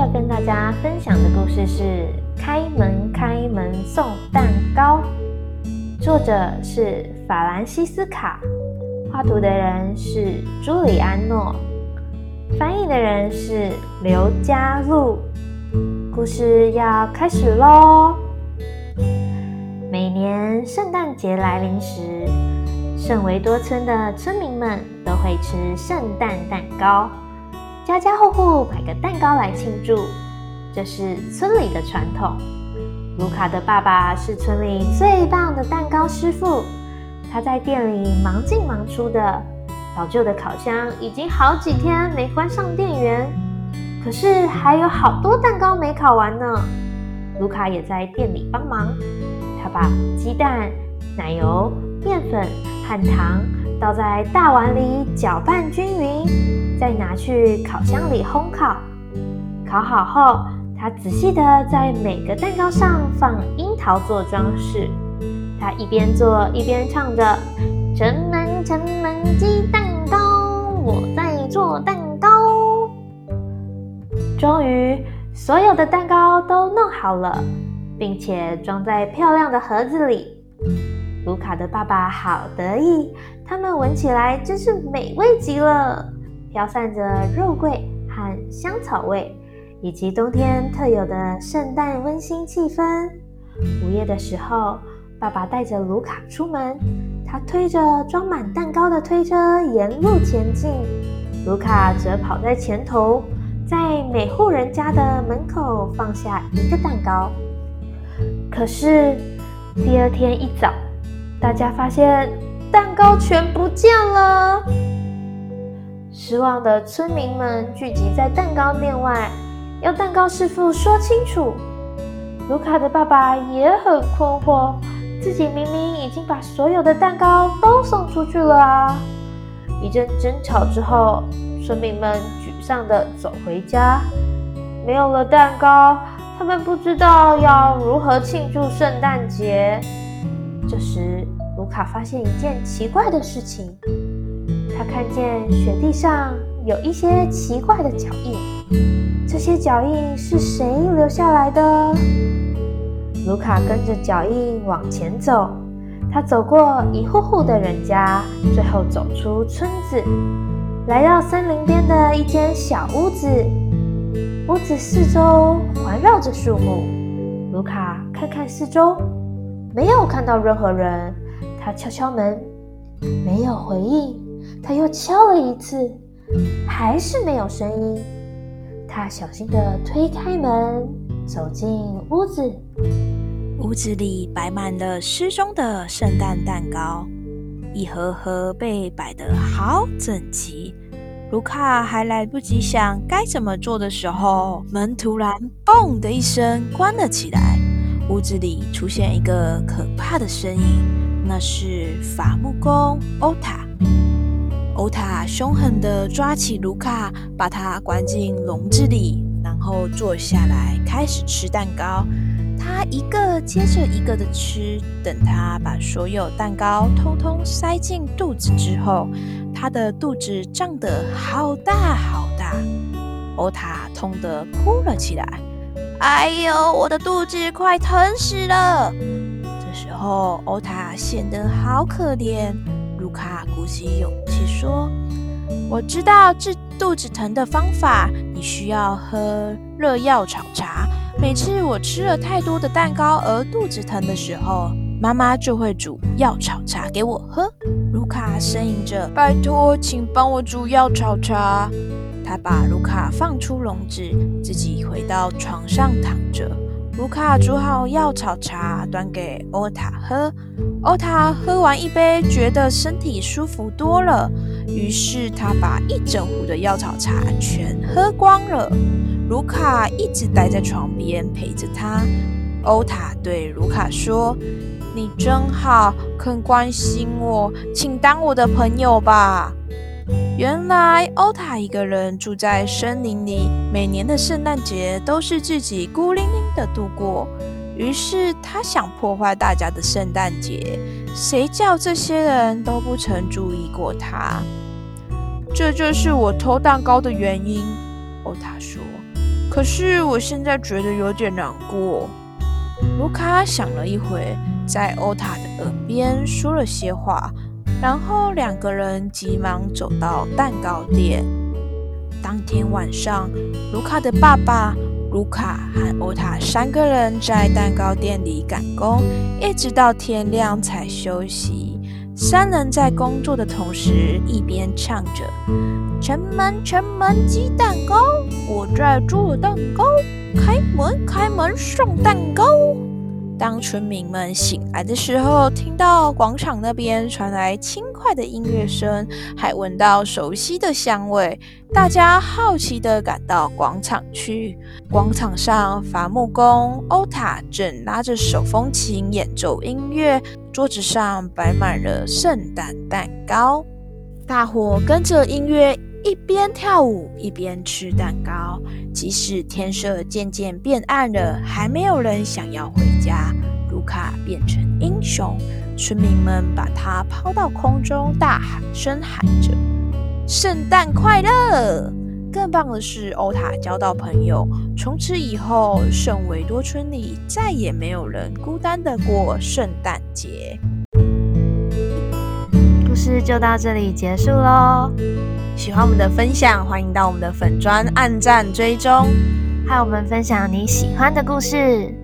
要跟大家分享的故事是《开门开门送蛋糕》，作者是法兰西斯卡，画图的人是朱里安诺，翻译的人是刘佳璐。故事要开始喽！每年圣诞节来临时，圣维多村的村民们都会吃圣诞蛋糕。家家户户买个蛋糕来庆祝，这是村里的传统。卢卡的爸爸是村里最棒的蛋糕师傅，他在店里忙进忙出的。老旧的烤箱已经好几天没关上电源，可是还有好多蛋糕没烤完呢。卢卡也在店里帮忙，他把鸡蛋、奶油、面粉和糖倒在大碗里，搅拌均匀。再拿去烤箱里烘烤，烤好后，他仔细的在每个蛋糕上放樱桃做装饰。他一边做一边唱着：“城门城门鸡蛋糕，我在做蛋糕。”终于，所有的蛋糕都弄好了，并且装在漂亮的盒子里。卢卡的爸爸好得意，他们闻起来真是美味极了。飘散着肉桂和香草味，以及冬天特有的圣诞温馨气氛。午夜的时候，爸爸带着卢卡出门，他推着装满蛋糕的推车沿路前进，卢卡则跑在前头，在每户人家的门口放下一个蛋糕。可是第二天一早，大家发现蛋糕全不见了。失望的村民们聚集在蛋糕店外，要蛋糕师傅说清楚。卢卡的爸爸也很困惑，自己明明已经把所有的蛋糕都送出去了啊！一阵争吵之后，村民们沮丧地走回家。没有了蛋糕，他们不知道要如何庆祝圣诞节。这时，卢卡发现一件奇怪的事情。看见雪地上有一些奇怪的脚印，这些脚印是谁留下来的？卢卡跟着脚印往前走，他走过一户户的人家，最后走出村子，来到森林边的一间小屋子。屋子四周环绕着树木。卢卡看看四周，没有看到任何人。他敲敲门，没有回应。他又敲了一次，还是没有声音。他小心地推开门，走进屋子。屋子里摆满了失踪的圣诞蛋糕，一盒盒被摆得好整齐。卢卡还来不及想该怎么做的时候，门突然“嘣”的一声关了起来。屋子里出现一个可怕的身影，那是伐木工欧塔。欧塔凶狠地抓起卢卡，把他关进笼子里，然后坐下来开始吃蛋糕。他一个接着一个的吃，等他把所有蛋糕通通塞进肚子之后，他的肚子胀得好大好大。欧塔痛得哭了起来：“哎呦，我的肚子快疼死了！”这时候，欧塔显得好可怜。卢卡鼓起勇气说：“我知道治肚子疼的方法，你需要喝热药炒茶。每次我吃了太多的蛋糕而肚子疼的时候，妈妈就会煮药炒茶给我喝。”卢卡呻吟着：“拜托，请帮我煮药炒茶。”他把卢卡放出笼子，自己回到床上躺着。卢卡煮好药草茶，端给欧塔喝。欧塔喝完一杯，觉得身体舒服多了。于是他把一整壶的药草茶全喝光了。卢卡一直待在床边陪着他。欧塔对卢卡说：“你真好，肯关心我，请当我的朋友吧。”原来欧塔一个人住在森林里，每年的圣诞节都是自己孤零零的度过。于是他想破坏大家的圣诞节，谁叫这些人都不曾注意过他？这就是我偷蛋糕的原因。欧塔说：“可是我现在觉得有点难过。卢卡想了一会，在欧塔的耳边说了些话，然后两个人急忙走到蛋糕店。当天晚上，卢卡的爸爸。卢卡和欧塔三个人在蛋糕店里赶工，一直到天亮才休息。三人在工作的同时，一边唱着“城门城门鸡蛋糕，我在做蛋糕，开门开门送蛋糕”。当村民们醒来的时候，听到广场那边传来轻快的音乐声，还闻到熟悉的香味，大家好奇地赶到广场去。广场上，伐木工欧塔正拉着手风琴演奏音乐，桌子上摆满了圣诞蛋糕，大伙跟着音乐一边跳舞一边吃蛋糕。即使天色渐渐变暗了，还没有人想要回家。卢卡变成英雄，村民们把他抛到空中，大喊声喊着：“圣诞快乐！”更棒的是，欧塔交到朋友，从此以后，圣维多村里再也没有人孤单的过圣诞节。故事就到这里结束喽。喜欢我们的分享，欢迎到我们的粉砖按赞追踪，和我们分享你喜欢的故事。